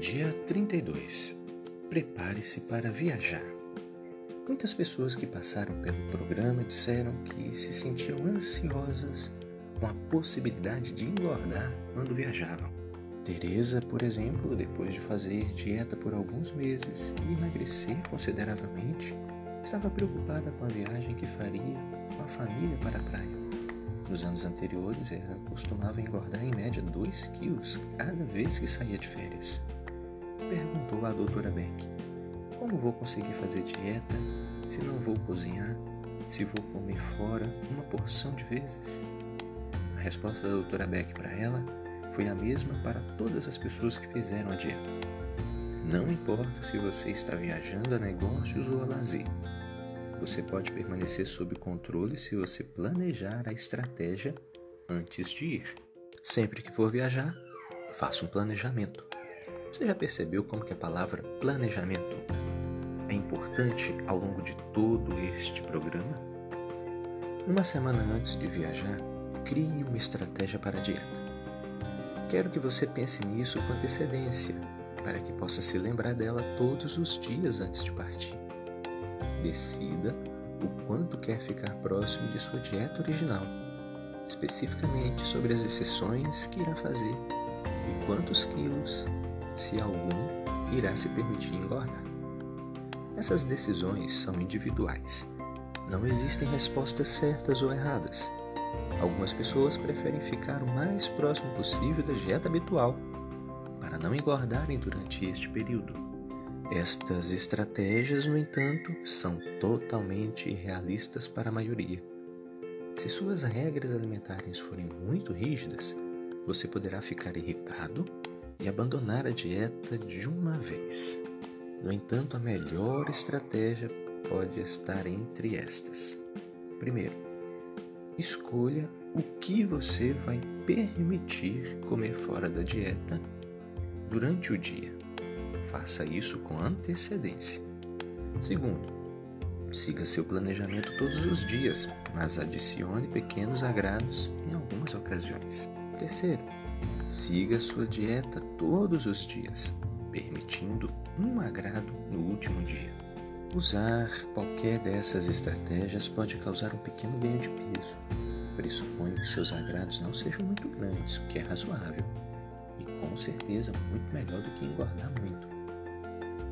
Dia 32. Prepare-se para viajar. Muitas pessoas que passaram pelo programa disseram que se sentiam ansiosas com a possibilidade de engordar quando viajavam. Teresa, por exemplo, depois de fazer dieta por alguns meses e emagrecer consideravelmente, estava preocupada com a viagem que faria com a família para a praia. Nos anos anteriores, ela costumava engordar em média 2 quilos cada vez que saía de férias. Perguntou à doutora Beck: Como vou conseguir fazer dieta se não vou cozinhar, se vou comer fora uma porção de vezes? A resposta da doutora Beck para ela foi a mesma para todas as pessoas que fizeram a dieta. Não importa se você está viajando a negócios ou a lazer, você pode permanecer sob controle se você planejar a estratégia antes de ir. Sempre que for viajar, faça um planejamento. Você já percebeu como que a palavra planejamento é importante ao longo de todo este programa? Uma semana antes de viajar, crie uma estratégia para a dieta. Quero que você pense nisso com antecedência, para que possa se lembrar dela todos os dias antes de partir. Decida o quanto quer ficar próximo de sua dieta original, especificamente sobre as exceções que irá fazer e quantos quilos, se algum, irá se permitir engordar. Essas decisões são individuais. Não existem respostas certas ou erradas. Algumas pessoas preferem ficar o mais próximo possível da dieta habitual para não engordarem durante este período. Estas estratégias, no entanto, são totalmente irrealistas para a maioria. Se suas regras alimentares forem muito rígidas, você poderá ficar irritado e abandonar a dieta de uma vez. No entanto, a melhor estratégia pode estar entre estas. Primeiro, escolha o que você vai permitir comer fora da dieta durante o dia. Faça isso com antecedência. Segundo, siga seu planejamento todos os dias, mas adicione pequenos agrados em algumas ocasiões. Terceiro, siga sua dieta todos os dias, permitindo um agrado no último dia. Usar qualquer dessas estratégias pode causar um pequeno ganho de peso. Pressuponho que seus agrados não sejam muito grandes, o que é razoável, e com certeza muito melhor do que engordar muito.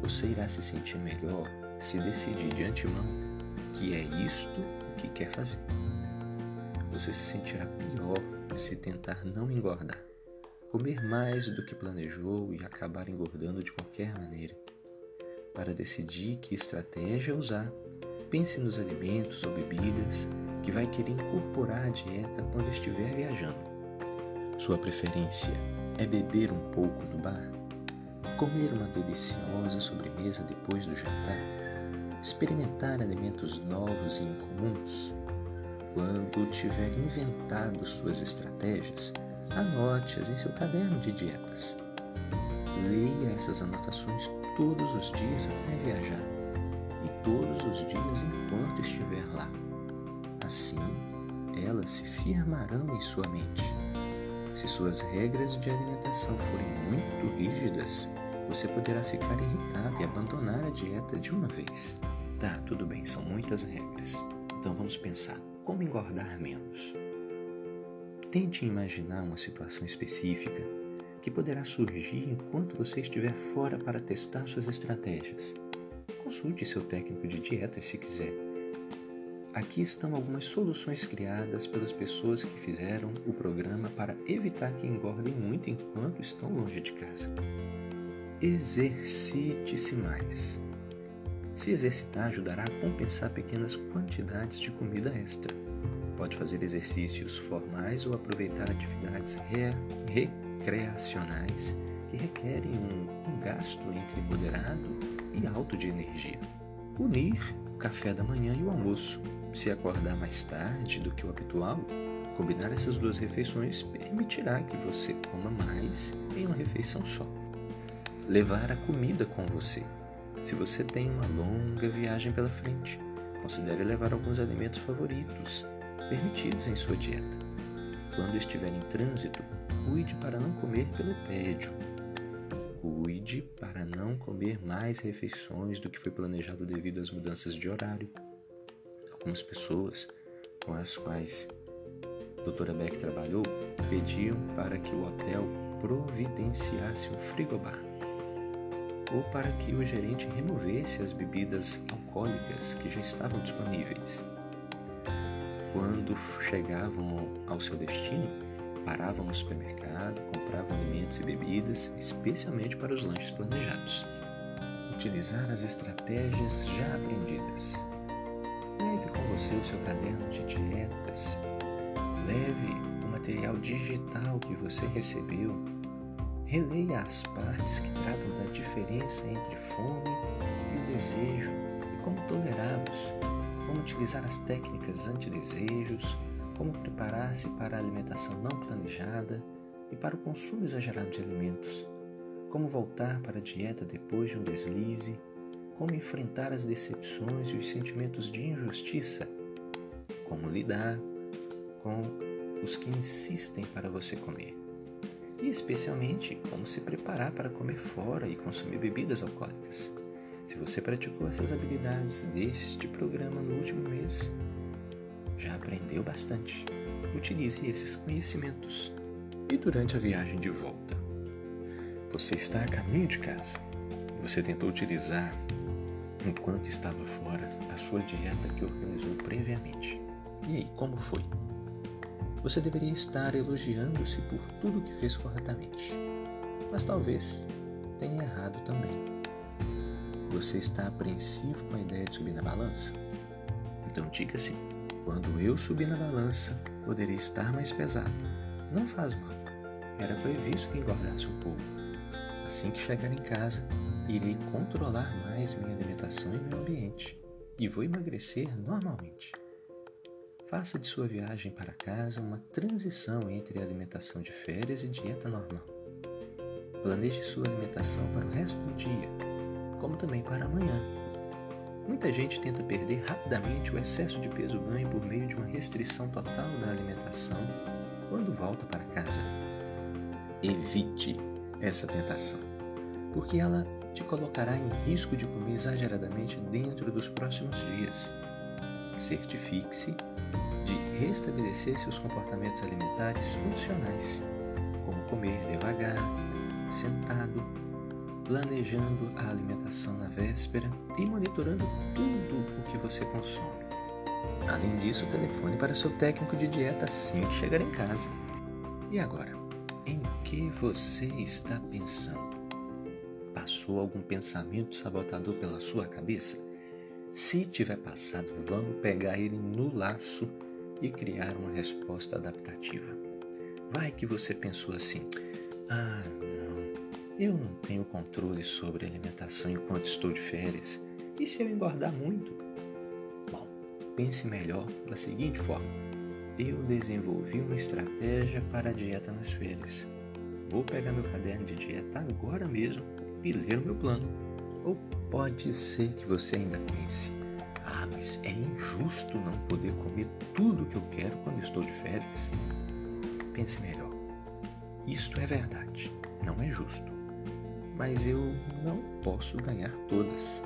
Você irá se sentir melhor se decidir de antemão que é isto o que quer fazer. Você se sentirá pior se tentar não engordar, comer mais do que planejou e acabar engordando de qualquer maneira. Para decidir que estratégia usar, pense nos alimentos ou bebidas que vai querer incorporar à dieta quando estiver viajando. Sua preferência é beber um pouco no bar? comer uma deliciosa sobremesa depois do jantar, experimentar alimentos novos e incomuns. Quando tiver inventado suas estratégias, anote-as em seu caderno de dietas. Leia essas anotações todos os dias até viajar e todos os dias enquanto estiver lá. Assim, elas se firmarão em sua mente. Se suas regras de alimentação forem muito rígidas, você poderá ficar irritado e abandonar a dieta de uma vez. Tá, tudo bem, são muitas regras. Então vamos pensar: como engordar menos? Tente imaginar uma situação específica que poderá surgir enquanto você estiver fora para testar suas estratégias. Consulte seu técnico de dieta se quiser. Aqui estão algumas soluções criadas pelas pessoas que fizeram o programa para evitar que engordem muito enquanto estão longe de casa. Exercite-se mais. Se exercitar ajudará a compensar pequenas quantidades de comida extra. Pode fazer exercícios formais ou aproveitar atividades re recreacionais que requerem um, um gasto entre moderado e alto de energia. Unir o café da manhã e o almoço. Se acordar mais tarde do que o habitual, combinar essas duas refeições permitirá que você coma mais em uma refeição só levar a comida com você. Se você tem uma longa viagem pela frente, considere levar alguns alimentos favoritos, permitidos em sua dieta. Quando estiver em trânsito, cuide para não comer pelo tédio. Cuide para não comer mais refeições do que foi planejado devido às mudanças de horário. Algumas pessoas com as quais a doutora Beck trabalhou pediam para que o hotel providenciasse um frigobar ou para que o gerente removesse as bebidas alcoólicas que já estavam disponíveis. Quando chegavam ao seu destino, paravam no supermercado, compravam alimentos e bebidas, especialmente para os lanches planejados. Utilizar as estratégias já aprendidas. Leve com você o seu caderno de dietas. Leve o material digital que você recebeu Releia as partes que tratam da diferença entre fome e o desejo e como tolerá-los, como utilizar as técnicas antidesejos, como preparar-se para a alimentação não planejada e para o consumo exagerado de alimentos, como voltar para a dieta depois de um deslize, como enfrentar as decepções e os sentimentos de injustiça, como lidar com os que insistem para você comer. E especialmente como se preparar para comer fora e consumir bebidas alcoólicas. Se você praticou essas habilidades deste programa no último mês, já aprendeu bastante. Utilize esses conhecimentos. E durante a viagem de volta? Você está a caminho de casa. Você tentou utilizar, enquanto estava fora, a sua dieta que organizou previamente. E aí, como foi? Você deveria estar elogiando-se por tudo que fez corretamente. Mas talvez tenha errado também. Você está apreensivo com a ideia de subir na balança? Então diga-se: quando eu subir na balança, poderia estar mais pesado. Não faz mal. Era previsto que engordasse um pouco. Assim que chegar em casa, irei controlar mais minha alimentação e meu ambiente e vou emagrecer normalmente. Faça de sua viagem para casa uma transição entre alimentação de férias e dieta normal. Planeje sua alimentação para o resto do dia, como também para amanhã. Muita gente tenta perder rapidamente o excesso de peso ganho por meio de uma restrição total da alimentação quando volta para casa. Evite essa tentação, porque ela te colocará em risco de comer exageradamente dentro dos próximos dias. Certifique-se de restabelecer seus comportamentos alimentares funcionais, como comer devagar, sentado, planejando a alimentação na véspera e monitorando tudo o que você consome. Além disso, telefone para seu técnico de dieta assim que chegar em casa. E agora, em que você está pensando? Passou algum pensamento sabotador pela sua cabeça? Se tiver passado, vamos pegar ele no laço e criar uma resposta adaptativa. Vai que você pensou assim: ah, não, eu não tenho controle sobre a alimentação enquanto estou de férias. E se eu engordar muito? Bom, pense melhor da seguinte forma: eu desenvolvi uma estratégia para a dieta nas férias. Vou pegar meu caderno de dieta agora mesmo e ler o meu plano. Ou pode ser que você ainda pense: ah, mas é injusto não poder comer tudo que eu quero quando estou de férias. Pense melhor. Isto é verdade, não é justo. Mas eu não posso ganhar todas.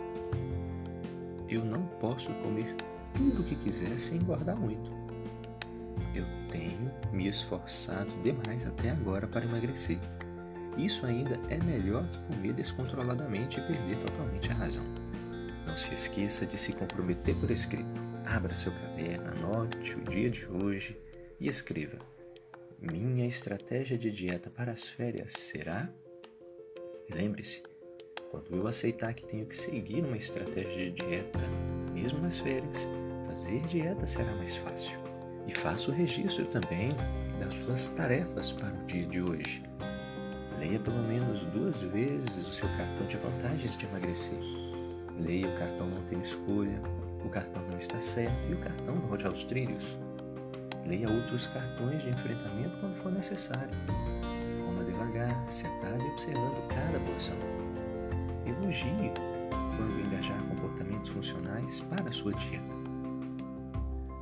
Eu não posso comer tudo o que quiser sem engordar muito. Eu tenho me esforçado demais até agora para emagrecer. Isso ainda é melhor que comer descontroladamente e perder totalmente a razão. Não se esqueça de se comprometer por escrito. Abra seu caderno, anote o dia de hoje e escreva: Minha estratégia de dieta para as férias será. Lembre-se, quando eu aceitar que tenho que seguir uma estratégia de dieta, mesmo nas férias, fazer dieta será mais fácil. E faça o registro também das suas tarefas para o dia de hoje. Leia pelo menos duas vezes o seu cartão de vantagens de emagrecer Leia o cartão não tem escolha, o cartão não está certo e o cartão volte aos trilhos. Leia outros cartões de enfrentamento quando for necessário. Devagar, sentado e observando cada porção. Elogie quando engajar comportamentos funcionais para a sua dieta.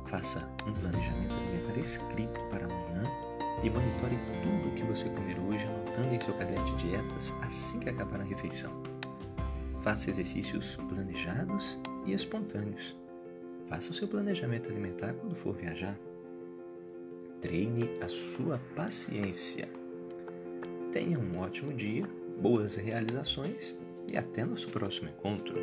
Faça um planejamento alimentar escrito para amanhã e monitore tudo o que você comer hoje, anotando em seu caderno de dietas assim que acabar a refeição. Faça exercícios planejados e espontâneos. Faça o seu planejamento alimentar quando for viajar. Treine a sua paciência. Tenha um ótimo dia, boas realizações e até nosso próximo encontro.